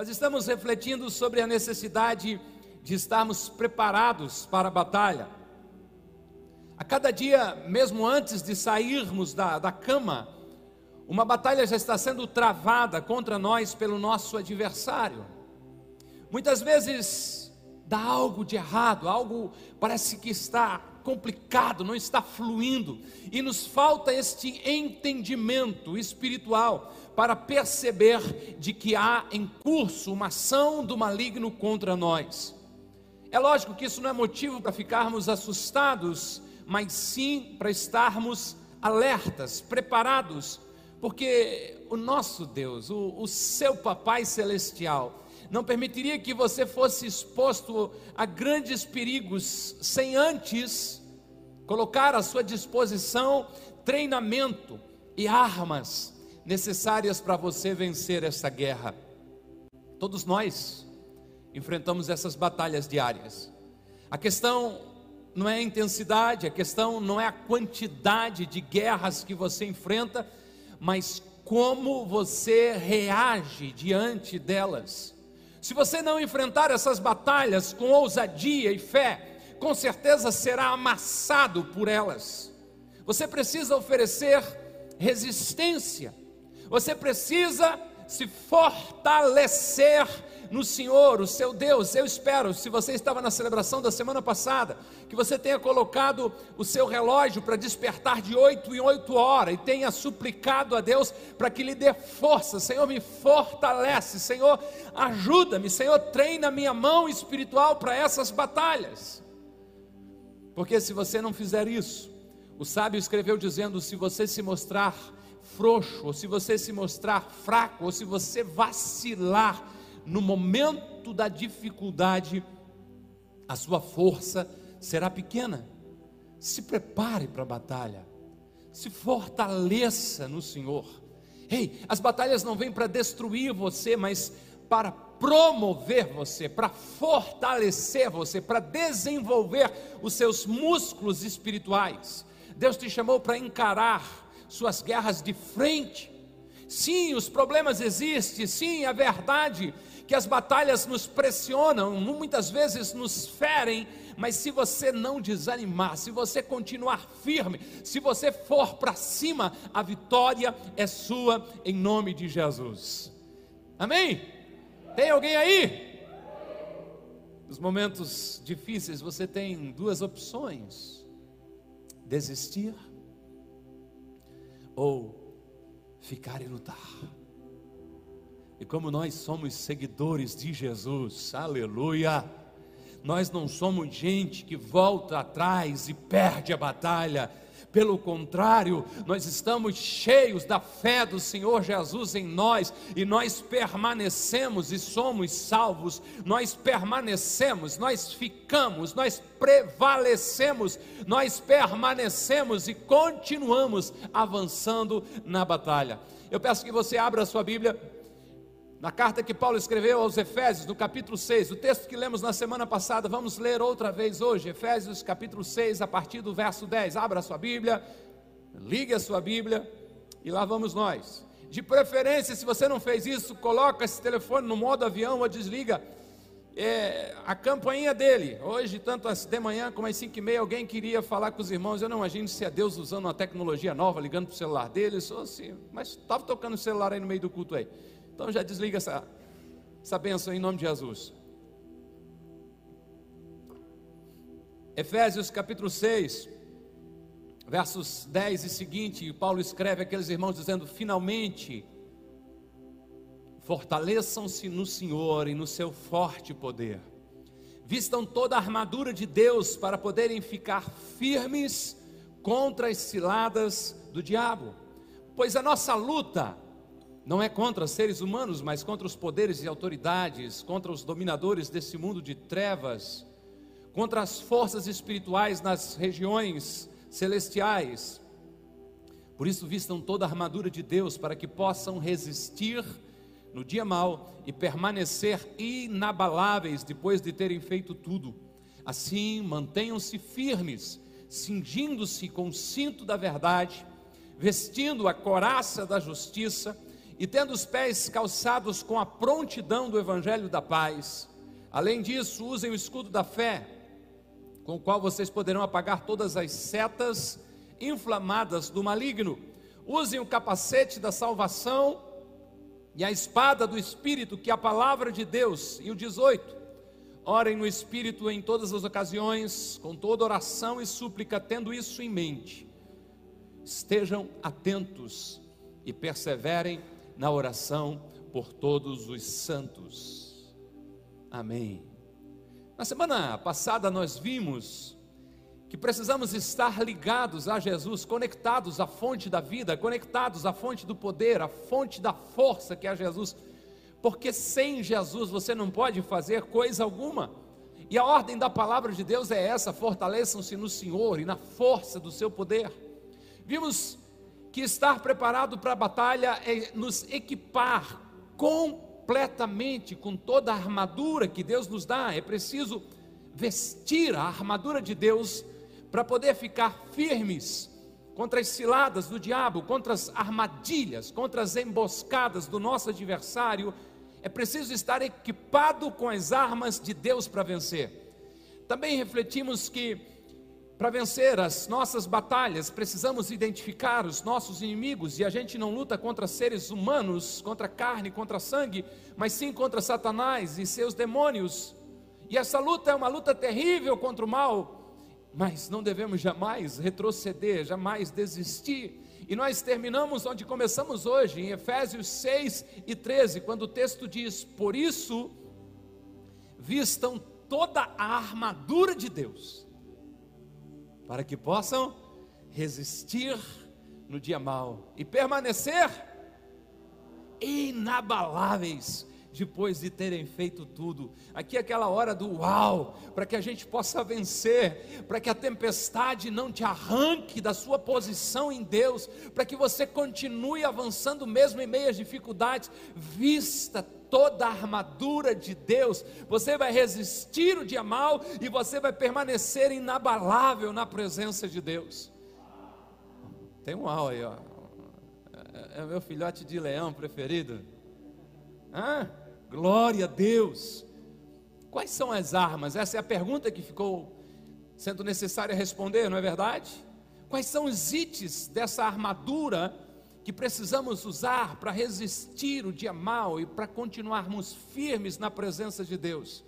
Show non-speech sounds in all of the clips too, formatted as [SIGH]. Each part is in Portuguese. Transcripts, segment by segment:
Nós estamos refletindo sobre a necessidade de estarmos preparados para a batalha. A cada dia, mesmo antes de sairmos da, da cama, uma batalha já está sendo travada contra nós pelo nosso adversário. Muitas vezes dá algo de errado, algo parece que está complicado, não está fluindo, e nos falta este entendimento espiritual para perceber de que há em curso uma ação do maligno contra nós. É lógico que isso não é motivo para ficarmos assustados, mas sim para estarmos alertas, preparados, porque o nosso Deus, o, o seu Papai Celestial, não permitiria que você fosse exposto a grandes perigos sem antes colocar à sua disposição treinamento e armas necessárias para você vencer essa guerra. Todos nós enfrentamos essas batalhas diárias. A questão não é a intensidade, a questão não é a quantidade de guerras que você enfrenta, mas como você reage diante delas. Se você não enfrentar essas batalhas com ousadia e fé, com certeza será amassado por elas. Você precisa oferecer resistência, você precisa se fortalecer no Senhor, o seu Deus. Eu espero, se você estava na celebração da semana passada, que você tenha colocado o seu relógio para despertar de oito em oito horas e tenha suplicado a Deus para que lhe dê força. Senhor, me fortalece. Senhor, ajuda-me. Senhor, treina minha mão espiritual para essas batalhas. Porque se você não fizer isso, o sábio escreveu dizendo: se você se mostrar frouxo, ou se você se mostrar fraco, ou se você vacilar, no momento da dificuldade, a sua força será pequena. Se prepare para a batalha, se fortaleça no Senhor. Ei, as batalhas não vêm para destruir você, mas para promover você, para fortalecer você, para desenvolver os seus músculos espirituais. Deus te chamou para encarar suas guerras de frente. Sim, os problemas existem, sim, é verdade que as batalhas nos pressionam, muitas vezes nos ferem, mas se você não desanimar, se você continuar firme, se você for para cima, a vitória é sua em nome de Jesus. Amém? Tem alguém aí? Nos momentos difíceis você tem duas opções: desistir ou ficar e lutar. E como nós somos seguidores de Jesus, aleluia, nós não somos gente que volta atrás e perde a batalha, pelo contrário, nós estamos cheios da fé do Senhor Jesus em nós e nós permanecemos e somos salvos, nós permanecemos, nós ficamos, nós prevalecemos, nós permanecemos e continuamos avançando na batalha. Eu peço que você abra a sua Bíblia na carta que Paulo escreveu aos Efésios, no capítulo 6, o texto que lemos na semana passada, vamos ler outra vez hoje, Efésios capítulo 6, a partir do verso 10. Abra a sua Bíblia, ligue a sua Bíblia e lá vamos nós. De preferência, se você não fez isso, coloca esse telefone no modo avião ou desliga é, a campainha dele. Hoje, tanto de manhã como às 5 e meia, alguém queria falar com os irmãos. Eu não imagino se é Deus usando uma tecnologia nova, ligando para o celular deles, ou se, mas estava tocando o celular aí no meio do culto aí. Então já desliga essa, essa bênção em nome de Jesus. Efésios capítulo 6, versos 10 e seguinte, Paulo escreve aqueles irmãos dizendo: Finalmente, fortaleçam-se no Senhor e no seu forte poder, vistam toda a armadura de Deus para poderem ficar firmes contra as ciladas do diabo, pois a nossa luta não é contra seres humanos, mas contra os poderes e autoridades, contra os dominadores desse mundo de trevas, contra as forças espirituais nas regiões celestiais. Por isso, vistam toda a armadura de Deus para que possam resistir no dia mau e permanecer inabaláveis depois de terem feito tudo. Assim, mantenham-se firmes, cingindo-se com o cinto da verdade, vestindo a coraça da justiça e tendo os pés calçados com a prontidão do evangelho da paz. Além disso, usem o escudo da fé, com o qual vocês poderão apagar todas as setas inflamadas do maligno. Usem o capacete da salvação e a espada do espírito, que é a palavra de Deus. E o 18. Orem no espírito em todas as ocasiões, com toda oração e súplica, tendo isso em mente. Estejam atentos e perseverem na oração por todos os santos. Amém. Na semana passada nós vimos que precisamos estar ligados a Jesus, conectados à fonte da vida, conectados à fonte do poder, à fonte da força que é Jesus, porque sem Jesus você não pode fazer coisa alguma. E a ordem da palavra de Deus é essa: fortaleçam-se no Senhor e na força do seu poder. Vimos que estar preparado para a batalha é nos equipar completamente com toda a armadura que Deus nos dá. É preciso vestir a armadura de Deus para poder ficar firmes contra as ciladas do diabo, contra as armadilhas, contra as emboscadas do nosso adversário. É preciso estar equipado com as armas de Deus para vencer. Também refletimos que para vencer as nossas batalhas, precisamos identificar os nossos inimigos e a gente não luta contra seres humanos, contra carne, contra sangue, mas sim contra Satanás e seus demônios. E essa luta é uma luta terrível contra o mal, mas não devemos jamais retroceder, jamais desistir. E nós terminamos onde começamos hoje, em Efésios 6 e 13, quando o texto diz: Por isso, vistam toda a armadura de Deus para que possam resistir no dia mal e permanecer inabaláveis depois de terem feito tudo. Aqui é aquela hora do uau, para que a gente possa vencer, para que a tempestade não te arranque da sua posição em Deus, para que você continue avançando mesmo em meio às dificuldades. Vista toda a armadura de Deus, você vai resistir o dia mal e você vai permanecer inabalável na presença de Deus. Tem um uau aí, ó. É, é meu filhote de leão preferido. Ah, glória a Deus. Quais são as armas? Essa é a pergunta que ficou sendo necessária responder, não é verdade? Quais são os itens dessa armadura que precisamos usar para resistir o dia mal e para continuarmos firmes na presença de Deus.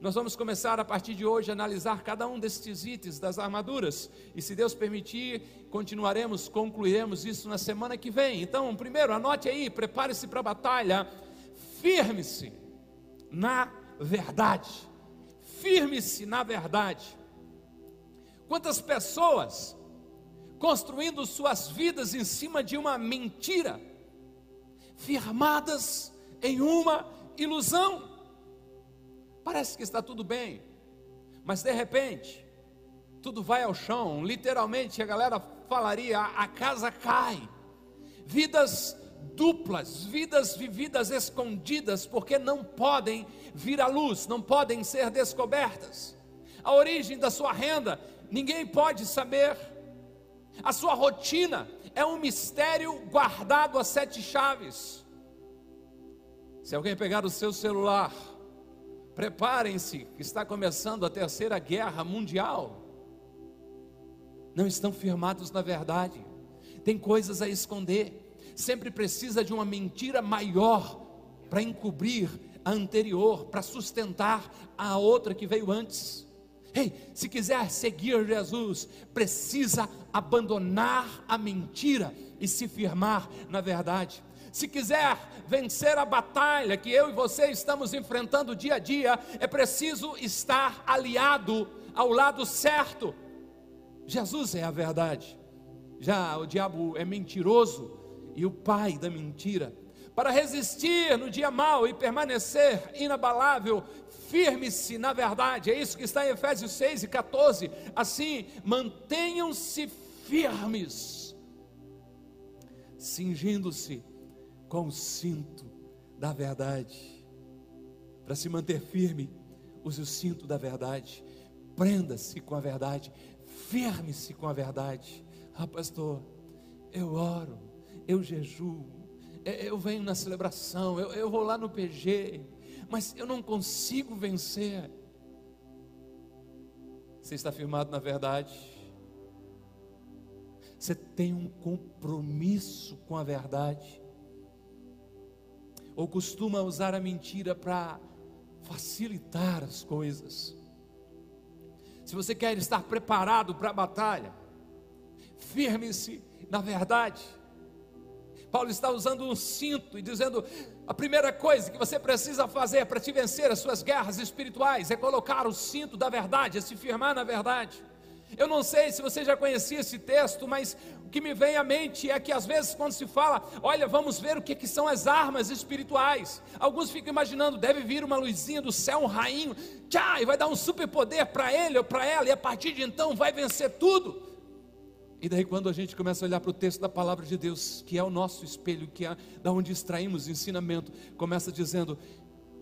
Nós vamos começar a partir de hoje a analisar cada um destes itens das armaduras, e se Deus permitir, continuaremos, concluiremos isso na semana que vem. Então, primeiro, anote aí, prepare-se para a batalha, firme-se na verdade. Firme-se na verdade. Quantas pessoas construindo suas vidas em cima de uma mentira, firmadas em uma ilusão. Parece que está tudo bem, mas de repente, tudo vai ao chão, literalmente a galera falaria: a casa cai. Vidas duplas, vidas vividas escondidas, porque não podem vir à luz, não podem ser descobertas. A origem da sua renda, ninguém pode saber a sua rotina é um mistério guardado a sete chaves. Se alguém pegar o seu celular, preparem-se, que está começando a terceira guerra mundial. Não estão firmados na verdade, tem coisas a esconder, sempre precisa de uma mentira maior para encobrir a anterior, para sustentar a outra que veio antes. Ei, se quiser seguir Jesus, precisa abandonar a mentira e se firmar na verdade. Se quiser vencer a batalha que eu e você estamos enfrentando dia a dia, é preciso estar aliado ao lado certo. Jesus é a verdade. Já o diabo é mentiroso e o pai da mentira. Para resistir no dia mau e permanecer inabalável, firme-se na verdade, é isso que está em Efésios 6 e 14. Assim, mantenham-se firmes, cingindo-se com o cinto da verdade. Para se manter firme, use o cinto da verdade, prenda-se com a verdade, firme-se com a verdade. Ah, pastor, eu oro, eu jejuo, eu venho na celebração, eu, eu vou lá no PG, mas eu não consigo vencer. Você está firmado na verdade? Você tem um compromisso com a verdade? Ou costuma usar a mentira para facilitar as coisas? Se você quer estar preparado para a batalha, firme-se na verdade. Paulo está usando um cinto e dizendo: a primeira coisa que você precisa fazer para te vencer as suas guerras espirituais é colocar o cinto da verdade, é se firmar na verdade. Eu não sei se você já conhecia esse texto, mas o que me vem à mente é que às vezes quando se fala, olha, vamos ver o que, que são as armas espirituais. Alguns ficam imaginando, deve vir uma luzinha do céu, um rainho, tchá, e vai dar um superpoder para ele ou para ela, e a partir de então vai vencer tudo. E daí quando a gente começa a olhar para o texto da palavra de Deus, que é o nosso espelho, que é da onde extraímos ensinamento, começa dizendo: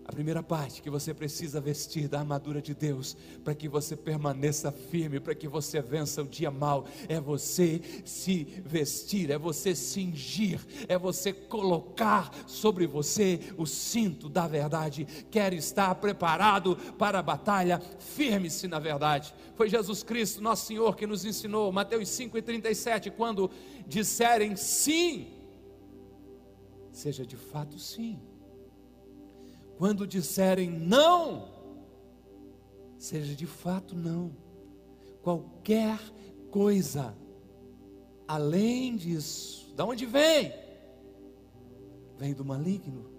a primeira parte que você precisa vestir da armadura de Deus, para que você permaneça firme, para que você vença o dia mal, é você se vestir, é você cingir, é você colocar sobre você o cinto da verdade. Quer estar preparado para a batalha, firme-se na verdade. Foi Jesus Cristo, nosso Senhor, que nos ensinou, Mateus 5,37, quando disserem sim, seja de fato sim quando disserem não, seja de fato não. Qualquer coisa além disso, da onde vem? Vem do maligno.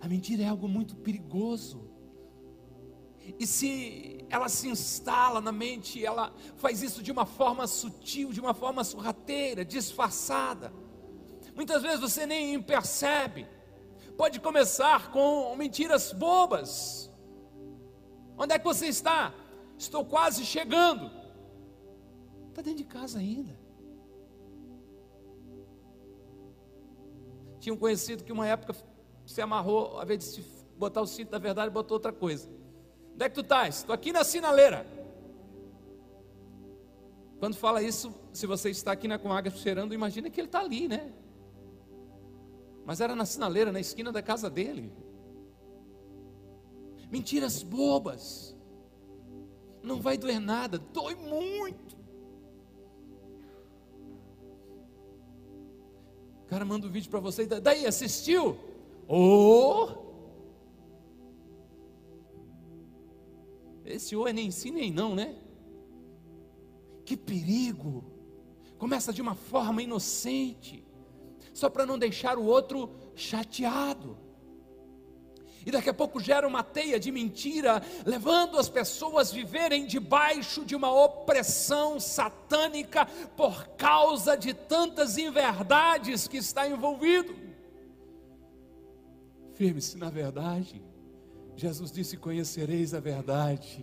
A mentira é algo muito perigoso. E se ela se instala na mente, ela faz isso de uma forma sutil, de uma forma sorrateira, disfarçada. Muitas vezes você nem percebe pode começar com mentiras bobas. Onde é que você está? Estou quase chegando. Está dentro de casa ainda. Tinha um conhecido que uma época se amarrou, a vez de se botar o cinto da verdade, botou outra coisa. Onde é que tu estás? Estou aqui na sinaleira. Quando fala isso, se você está aqui na Comaga cheirando, imagina que ele está ali, né? Mas era na sinaleira, na esquina da casa dele. Mentiras bobas. Não vai doer nada, dói muito. O cara manda um vídeo para você, daí assistiu? Oh! Esse ou é nem sim nem não, né? Que perigo! Começa de uma forma inocente só para não deixar o outro chateado. E daqui a pouco gera uma teia de mentira, levando as pessoas a viverem debaixo de uma opressão satânica por causa de tantas inverdades que está envolvido. Firme-se na verdade. Jesus disse: Conhecereis a verdade.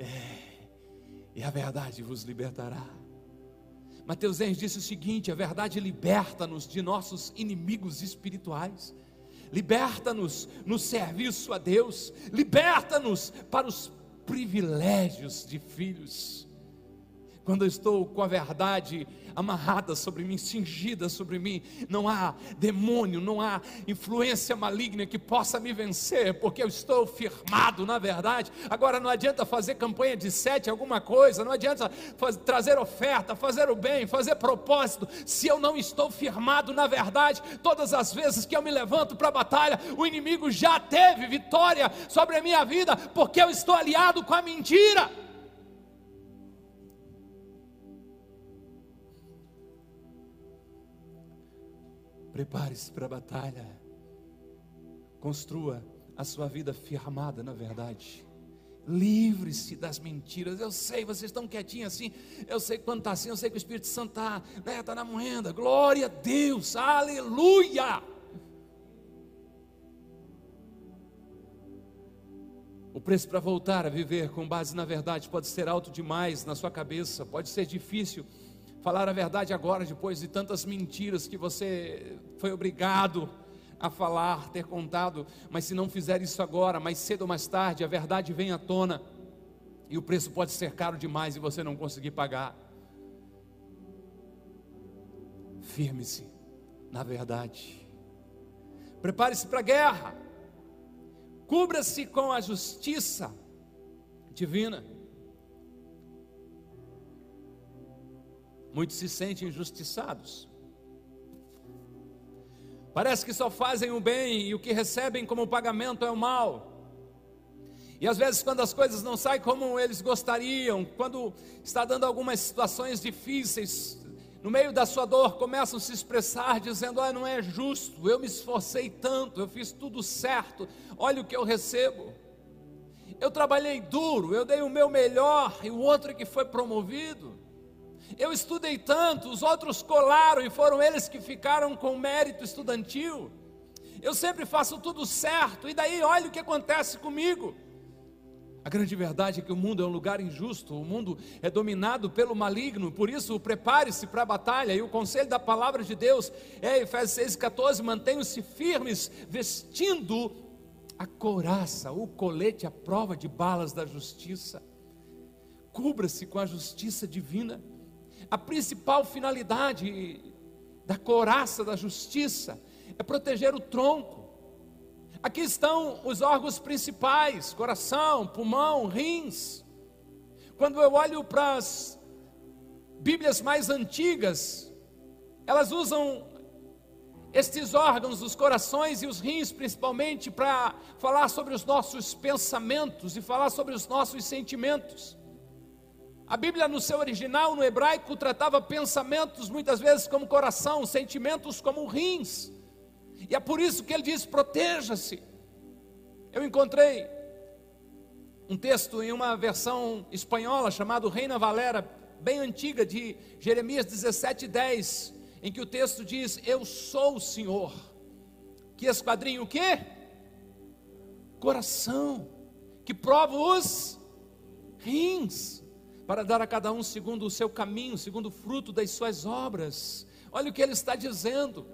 É, e a verdade vos libertará. Mateus Enz disse o seguinte: a verdade liberta-nos de nossos inimigos espirituais, liberta-nos no serviço a Deus, liberta-nos para os privilégios de filhos. Quando eu estou com a verdade amarrada sobre mim, cingida sobre mim. Não há demônio, não há influência maligna que possa me vencer, porque eu estou firmado na verdade. Agora não adianta fazer campanha de sete, alguma coisa, não adianta fazer, trazer oferta, fazer o bem, fazer propósito, se eu não estou firmado na verdade. Todas as vezes que eu me levanto para a batalha, o inimigo já teve vitória sobre a minha vida, porque eu estou aliado com a mentira. Prepare-se para a batalha. Construa a sua vida firmada na verdade. Livre-se das mentiras. Eu sei, vocês estão quietinhos assim. Eu sei quando está assim, eu sei que o Espírito Santo está né, tá na moenda. Glória a Deus, aleluia. O preço para voltar a viver com base na verdade pode ser alto demais na sua cabeça, pode ser difícil falar a verdade agora, depois de tantas mentiras que você foi obrigado a falar, ter contado, mas se não fizer isso agora, mais cedo ou mais tarde, a verdade vem à tona e o preço pode ser caro demais e você não conseguir pagar. Firme-se na verdade. Prepare-se para a guerra. Cubra-se com a justiça divina. Muitos se sentem injustiçados. Parece que só fazem o bem e o que recebem como pagamento é o mal. E às vezes, quando as coisas não saem como eles gostariam, quando está dando algumas situações difíceis, no meio da sua dor, começam a se expressar dizendo: Ah, não é justo, eu me esforcei tanto, eu fiz tudo certo, olha o que eu recebo. Eu trabalhei duro, eu dei o meu melhor e o outro que foi promovido. Eu estudei tanto, os outros colaram e foram eles que ficaram com mérito estudantil. Eu sempre faço tudo certo, e daí olha o que acontece comigo. A grande verdade é que o mundo é um lugar injusto, o mundo é dominado pelo maligno, por isso prepare-se para a batalha. E o conselho da palavra de Deus é Efésios 6,14: mantenham-se firmes, vestindo a couraça, o colete, a prova de balas da justiça. Cubra-se com a justiça divina. A principal finalidade da couraça da justiça é proteger o tronco Aqui estão os órgãos principais: coração, pulmão, rins. Quando eu olho para as Bíblias mais antigas, elas usam estes órgãos, os corações e os rins, principalmente, para falar sobre os nossos pensamentos e falar sobre os nossos sentimentos. A Bíblia, no seu original, no hebraico, tratava pensamentos muitas vezes como coração, sentimentos como rins. E é por isso que ele diz: proteja-se. Eu encontrei um texto em uma versão espanhola chamado Reina Valera, bem antiga, de Jeremias 17:10, em que o texto diz: Eu sou o Senhor. Que esquadrinho o quê? Coração, que prova os rins, para dar a cada um segundo o seu caminho, segundo o fruto das suas obras. Olha o que ele está dizendo.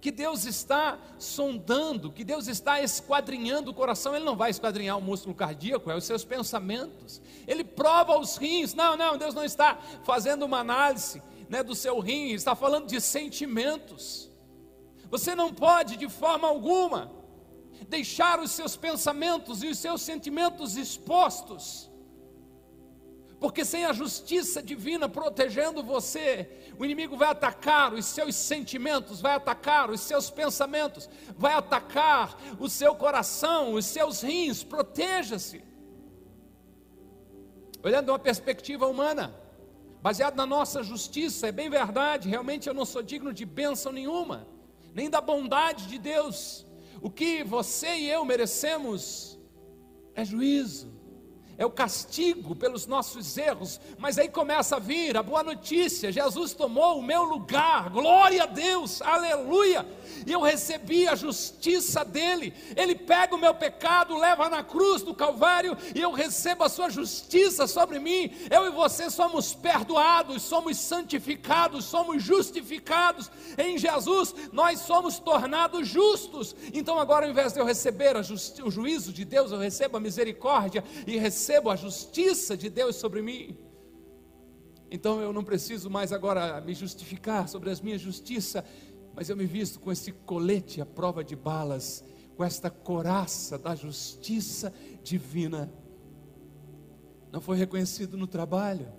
Que Deus está sondando, que Deus está esquadrinhando o coração, Ele não vai esquadrinhar o músculo cardíaco, é os seus pensamentos, Ele prova os rins, não, não, Deus não está fazendo uma análise né, do seu rim, está falando de sentimentos, você não pode de forma alguma deixar os seus pensamentos e os seus sentimentos expostos, porque sem a justiça divina protegendo você, o inimigo vai atacar os seus sentimentos, vai atacar os seus pensamentos, vai atacar o seu coração, os seus rins. Proteja-se. Olhando uma perspectiva humana, baseado na nossa justiça, é bem verdade, realmente eu não sou digno de bênção nenhuma, nem da bondade de Deus. O que você e eu merecemos é juízo é o castigo pelos nossos erros, mas aí começa a vir a boa notícia: Jesus tomou o meu lugar, glória a Deus, aleluia, e eu recebi a justiça dele. Ele pega o meu pecado, leva na cruz do Calvário, e eu recebo a sua justiça sobre mim. Eu e você somos perdoados, somos santificados, somos justificados em Jesus, nós somos tornados justos. Então, agora, ao invés de eu receber o juízo de Deus, eu recebo a misericórdia e recebo recebo a justiça de Deus sobre mim. Então eu não preciso mais agora me justificar sobre as minhas justiças, mas eu me visto com esse colete à prova de balas, com esta coraça da justiça divina. Não foi reconhecido no trabalho.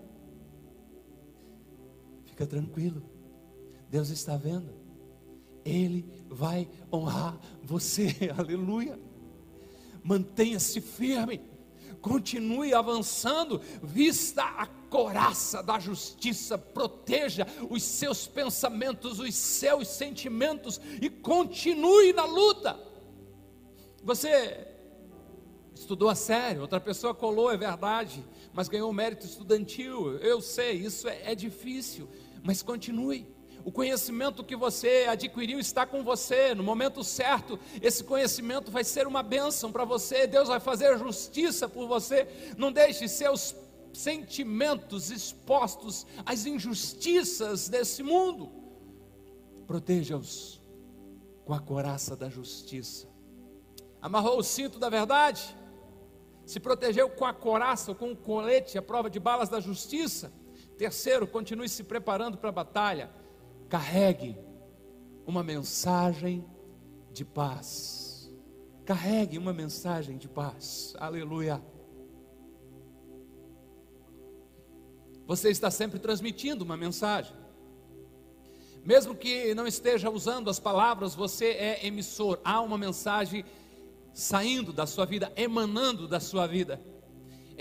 Fica tranquilo. Deus está vendo. Ele vai honrar você. [LAUGHS] Aleluia. Mantenha-se firme continue avançando, vista a coraça da justiça, proteja os seus pensamentos, os seus sentimentos e continue na luta. Você estudou a sério, outra pessoa colou, é verdade, mas ganhou mérito estudantil. Eu sei, isso é, é difícil, mas continue. O conhecimento que você adquiriu está com você. No momento certo, esse conhecimento vai ser uma bênção para você. Deus vai fazer justiça por você. Não deixe seus sentimentos expostos às injustiças desse mundo. Proteja-os com a coraça da justiça. Amarrou o cinto da verdade? Se protegeu com a coraça, com o colete, a prova de balas da justiça? Terceiro, continue se preparando para a batalha carregue uma mensagem de paz. Carregue uma mensagem de paz. Aleluia. Você está sempre transmitindo uma mensagem. Mesmo que não esteja usando as palavras, você é emissor. Há uma mensagem saindo da sua vida, emanando da sua vida.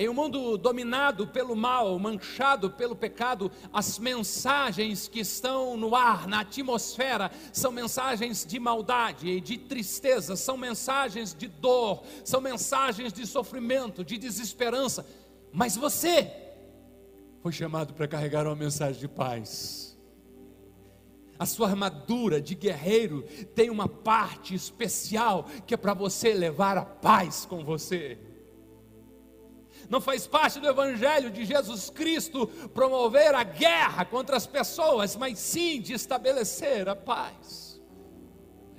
Em um mundo dominado pelo mal, manchado pelo pecado, as mensagens que estão no ar, na atmosfera, são mensagens de maldade e de tristeza, são mensagens de dor, são mensagens de sofrimento, de desesperança. Mas você foi chamado para carregar uma mensagem de paz. A sua armadura de guerreiro tem uma parte especial que é para você levar a paz com você não faz parte do Evangelho de Jesus Cristo promover a guerra contra as pessoas, mas sim de estabelecer a paz.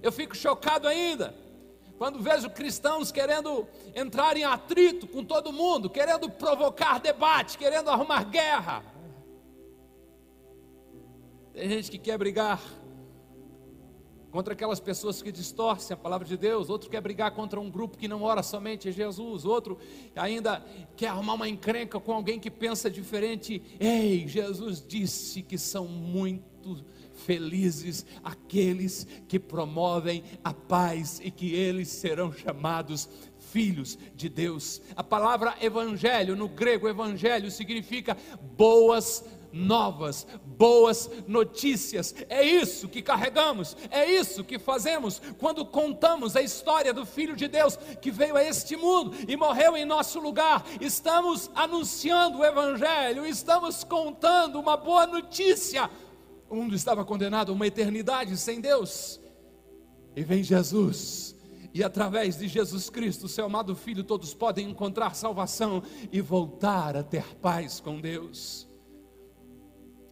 Eu fico chocado ainda quando vejo cristãos querendo entrar em atrito com todo mundo, querendo provocar debate, querendo arrumar guerra. Tem gente que quer brigar contra aquelas pessoas que distorcem a palavra de Deus, outro quer brigar contra um grupo que não ora somente a Jesus, outro ainda quer arrumar uma encrenca com alguém que pensa diferente. Ei, Jesus disse que são muito felizes aqueles que promovem a paz e que eles serão chamados filhos de Deus. A palavra evangelho, no grego evangelho significa boas novas, boas notícias. É isso que carregamos, é isso que fazemos quando contamos a história do Filho de Deus que veio a este mundo e morreu em nosso lugar. Estamos anunciando o Evangelho, estamos contando uma boa notícia. O mundo estava condenado a uma eternidade sem Deus, e vem Jesus. E através de Jesus Cristo, seu amado Filho, todos podem encontrar salvação e voltar a ter paz com Deus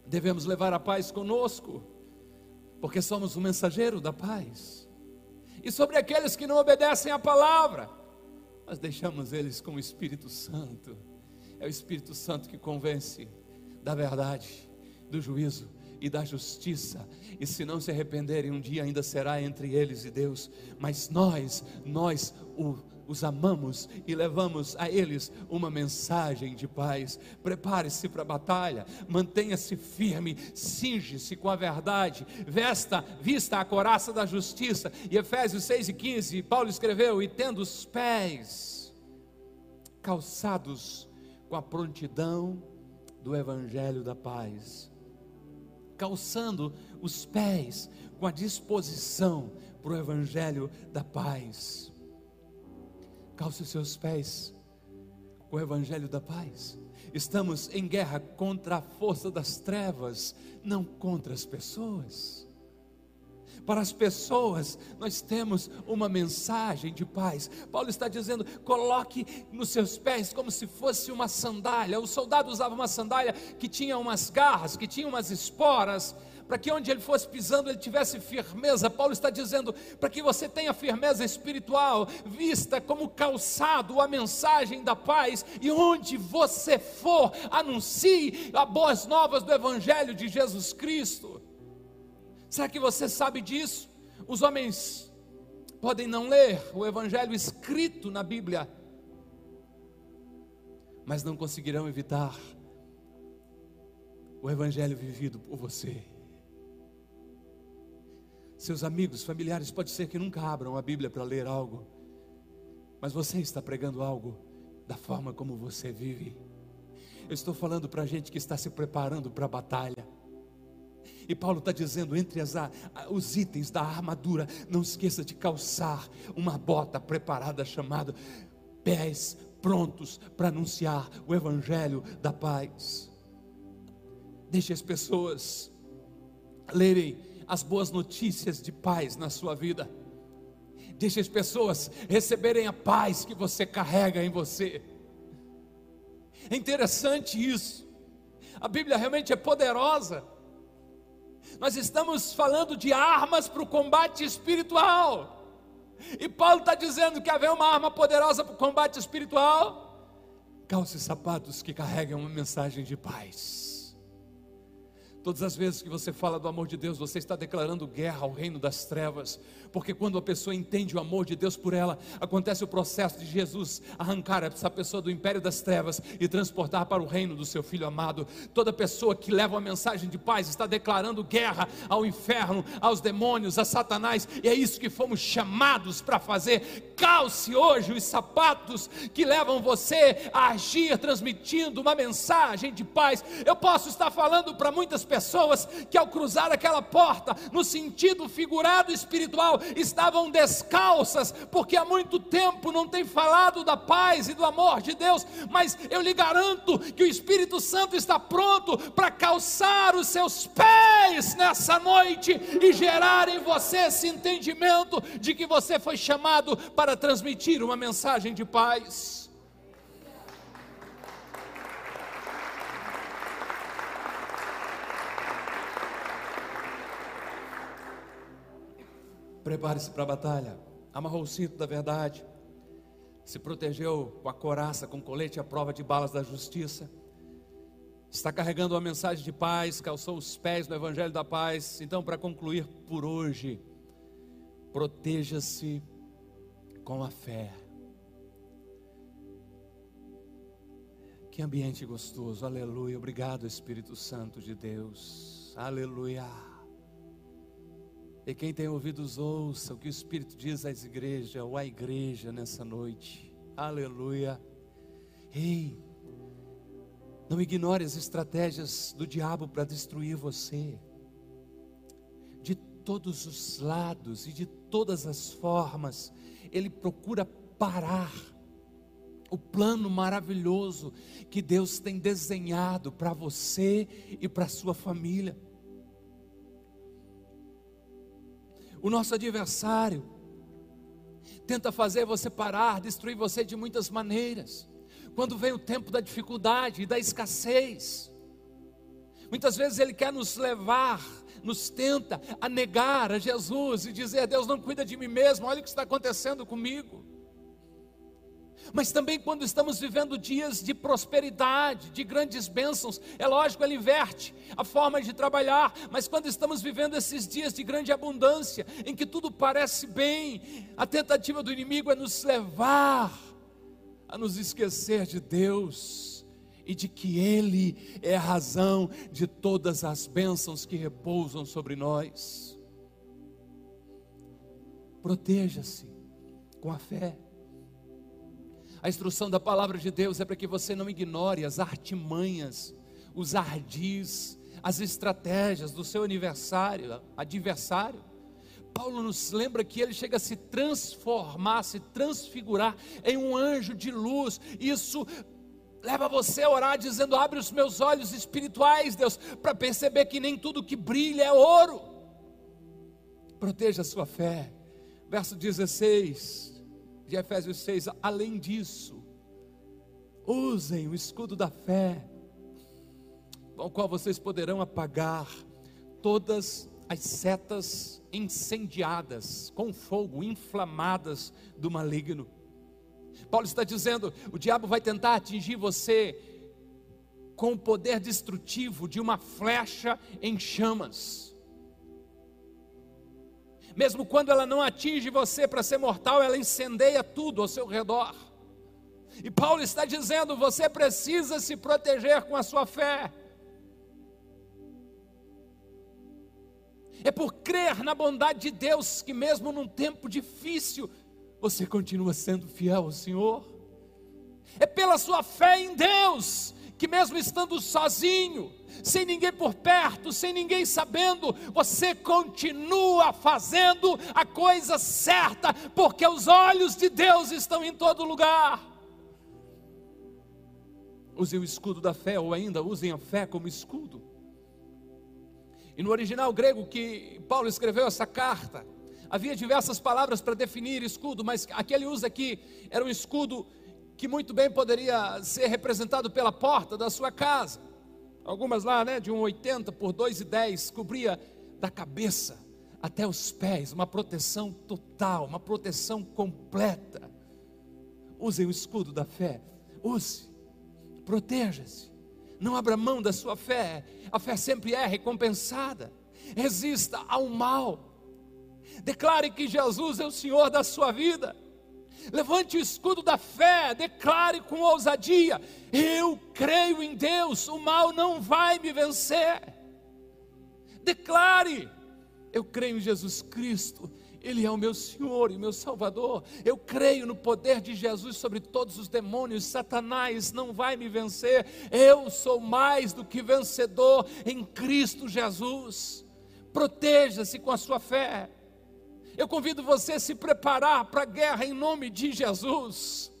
devemos levar a paz conosco, porque somos o mensageiro da paz. E sobre aqueles que não obedecem à palavra, nós deixamos eles com o Espírito Santo. É o Espírito Santo que convence da verdade, do juízo e da justiça. E se não se arrependerem, um dia ainda será entre eles e Deus. Mas nós, nós o os amamos e levamos a eles uma mensagem de paz. Prepare-se para a batalha, mantenha-se firme, cinge-se com a verdade, vesta, vista a coraça da justiça. E Efésios 6 e 15, Paulo escreveu: E tendo os pés calçados com a prontidão do evangelho da paz, calçando os pés com a disposição para o evangelho da paz calce os seus pés com o Evangelho da paz. Estamos em guerra contra a força das trevas, não contra as pessoas. Para as pessoas, nós temos uma mensagem de paz. Paulo está dizendo: coloque nos seus pés como se fosse uma sandália. O soldado usava uma sandália que tinha umas garras, que tinha umas esporas, para que onde ele fosse pisando ele tivesse firmeza. Paulo está dizendo para que você tenha firmeza espiritual, vista como calçado a mensagem da paz, e onde você for, anuncie as boas novas do Evangelho de Jesus Cristo. Será que você sabe disso? Os homens podem não ler o Evangelho escrito na Bíblia, mas não conseguirão evitar o Evangelho vivido por você. Seus amigos, familiares, pode ser que nunca abram a Bíblia para ler algo, mas você está pregando algo da forma como você vive. Eu estou falando para gente que está se preparando para a batalha. E Paulo está dizendo: entre as, os itens da armadura, não esqueça de calçar uma bota preparada chamada pés prontos para anunciar o evangelho da paz. Deixe as pessoas lerem as boas notícias de paz na sua vida. Deixe as pessoas receberem a paz que você carrega em você. É interessante isso. A Bíblia realmente é poderosa. Nós estamos falando de armas para o combate espiritual. E Paulo está dizendo que haver uma arma poderosa para o combate espiritual. Calce sapatos que carregam uma mensagem de paz. Todas as vezes que você fala do amor de Deus, você está declarando guerra ao reino das trevas, porque quando a pessoa entende o amor de Deus por ela, acontece o processo de Jesus arrancar essa pessoa do império das trevas e transportar para o reino do seu filho amado. Toda pessoa que leva uma mensagem de paz está declarando guerra ao inferno, aos demônios, a Satanás, e é isso que fomos chamados para fazer. Calce hoje os sapatos que levam você a agir transmitindo uma mensagem de paz. Eu posso estar falando para muitas pessoas que ao cruzar aquela porta, no sentido figurado espiritual, estavam descalças, porque há muito tempo não tem falado da paz e do amor de Deus, mas eu lhe garanto que o Espírito Santo está pronto para calçar os seus pés nessa noite e gerar em você esse entendimento de que você foi chamado para transmitir uma mensagem de paz. Prepare-se para a batalha. Amarrou o cinto da verdade. Se protegeu com a coraça, com colete à prova de balas da justiça. Está carregando uma mensagem de paz, calçou os pés no Evangelho da Paz. Então, para concluir por hoje, proteja-se com a fé. Que ambiente gostoso, aleluia. Obrigado, Espírito Santo de Deus, aleluia. E quem tem ouvidos, ouça o que o Espírito diz às igrejas, ou à igreja nessa noite. Aleluia. Ei, não ignore as estratégias do diabo para destruir você. De todos os lados e de todas as formas, ele procura parar o plano maravilhoso que Deus tem desenhado para você e para sua família. O nosso adversário tenta fazer você parar, destruir você de muitas maneiras. Quando vem o tempo da dificuldade e da escassez, muitas vezes ele quer nos levar, nos tenta a negar a Jesus e dizer: Deus não cuida de mim mesmo, olha o que está acontecendo comigo mas também quando estamos vivendo dias de prosperidade, de grandes bênçãos, é lógico, ele inverte a forma de trabalhar, mas quando estamos vivendo esses dias de grande abundância, em que tudo parece bem, a tentativa do inimigo é nos levar a nos esquecer de Deus e de que Ele é a razão de todas as bênçãos que repousam sobre nós. Proteja-se com a fé. A instrução da palavra de Deus é para que você não ignore as artimanhas, os ardis, as estratégias do seu aniversário, adversário. Paulo nos lembra que ele chega a se transformar, se transfigurar em um anjo de luz. Isso leva você a orar dizendo: "Abre os meus olhos espirituais, Deus, para perceber que nem tudo que brilha é ouro". Proteja a sua fé. Verso 16 de Efésios 6, além disso, usem o escudo da fé, com o qual vocês poderão apagar todas as setas incendiadas, com fogo, inflamadas do maligno. Paulo está dizendo: o diabo vai tentar atingir você com o poder destrutivo de uma flecha em chamas mesmo quando ela não atinge você para ser mortal, ela incendeia tudo ao seu redor. E Paulo está dizendo: você precisa se proteger com a sua fé. É por crer na bondade de Deus que, mesmo num tempo difícil, você continua sendo fiel ao Senhor. É pela sua fé em Deus que, mesmo estando sozinho, sem ninguém por perto, sem ninguém sabendo, você continua fazendo a coisa certa, porque os olhos de Deus estão em todo lugar. Use o escudo da fé, ou ainda usem a fé como escudo. E no original grego que Paulo escreveu essa carta, havia diversas palavras para definir escudo, mas aquele usa aqui era um escudo que muito bem poderia ser representado pela porta da sua casa. Algumas lá, né, de 1,80 por 2,10, cobria da cabeça até os pés, uma proteção total, uma proteção completa. Usem o escudo da fé, use, proteja-se. Não abra mão da sua fé. A fé sempre é recompensada. Resista ao mal. Declare que Jesus é o Senhor da sua vida. Levante o escudo da fé, declare com ousadia: Eu creio em Deus, o mal não vai me vencer. Declare: Eu creio em Jesus Cristo, Ele é o meu Senhor e meu Salvador. Eu creio no poder de Jesus sobre todos os demônios. Satanás não vai me vencer. Eu sou mais do que vencedor em Cristo Jesus. Proteja-se com a sua fé. Eu convido você a se preparar para a guerra em nome de Jesus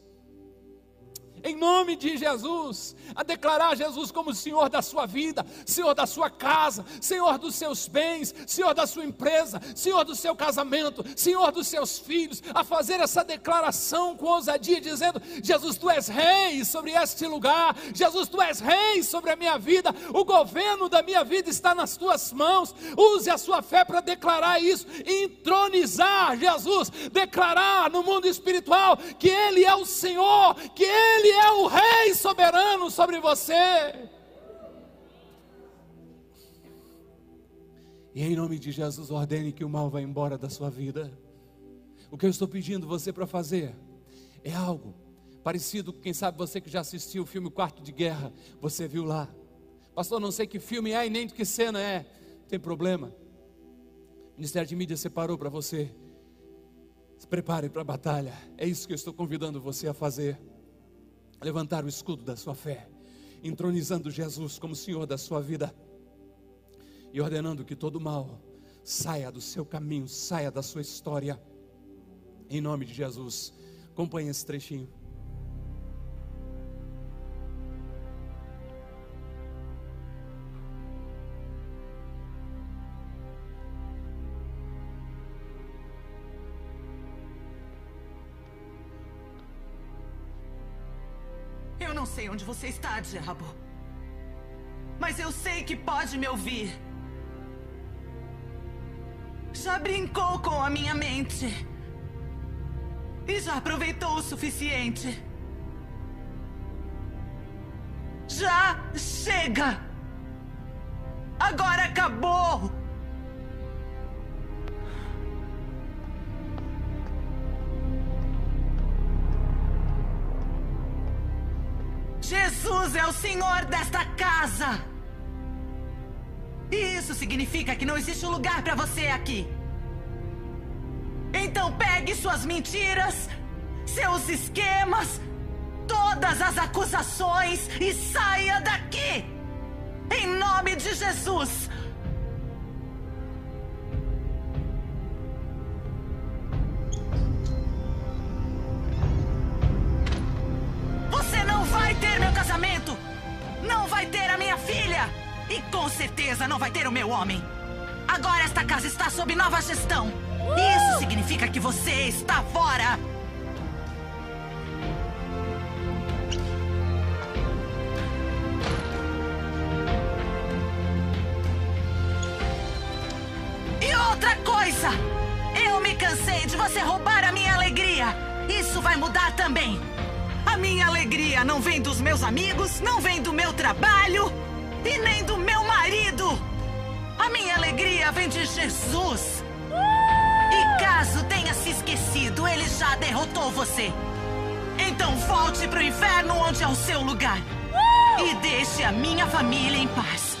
em nome de Jesus, a declarar Jesus como Senhor da sua vida, Senhor da sua casa, Senhor dos seus bens, Senhor da sua empresa, Senhor do seu casamento, Senhor dos seus filhos, a fazer essa declaração com ousadia, dizendo: Jesus, tu és rei sobre este lugar, Jesus, tu és rei sobre a minha vida, o governo da minha vida está nas tuas mãos. Use a sua fé para declarar isso, entronizar Jesus, declarar no mundo espiritual que Ele é o Senhor, que Ele ele é o Rei soberano sobre você. E em nome de Jesus, ordene que o mal vá embora da sua vida. O que eu estou pedindo você para fazer é algo parecido, quem sabe você que já assistiu o filme Quarto de Guerra, você viu lá. Pastor, não sei que filme é e nem de que cena é. Tem problema. O Ministério de Mídia separou para você. Se prepare para a batalha. É isso que eu estou convidando você a fazer levantar o escudo da sua fé, entronizando Jesus como Senhor da sua vida e ordenando que todo mal saia do seu caminho, saia da sua história, em nome de Jesus. Acompanhe esse trechinho. Sei onde você está, diabo. Mas eu sei que pode me ouvir. Já brincou com a minha mente. E já aproveitou o suficiente. Já chega! Agora acabou! Jesus é o Senhor desta casa. E isso significa que não existe lugar para você aqui. Então pegue suas mentiras, seus esquemas, todas as acusações e saia daqui. Em nome de Jesus. E com certeza não vai ter o meu homem. Agora esta casa está sob nova gestão. E isso significa que você está fora. E outra coisa! Eu me cansei de você roubar a minha alegria. Isso vai mudar também. Minha alegria não vem dos meus amigos, não vem do meu trabalho e nem do meu marido. A minha alegria vem de Jesus. E caso tenha se esquecido, ele já derrotou você. Então volte para o inferno onde é o seu lugar. E deixe a minha família em paz.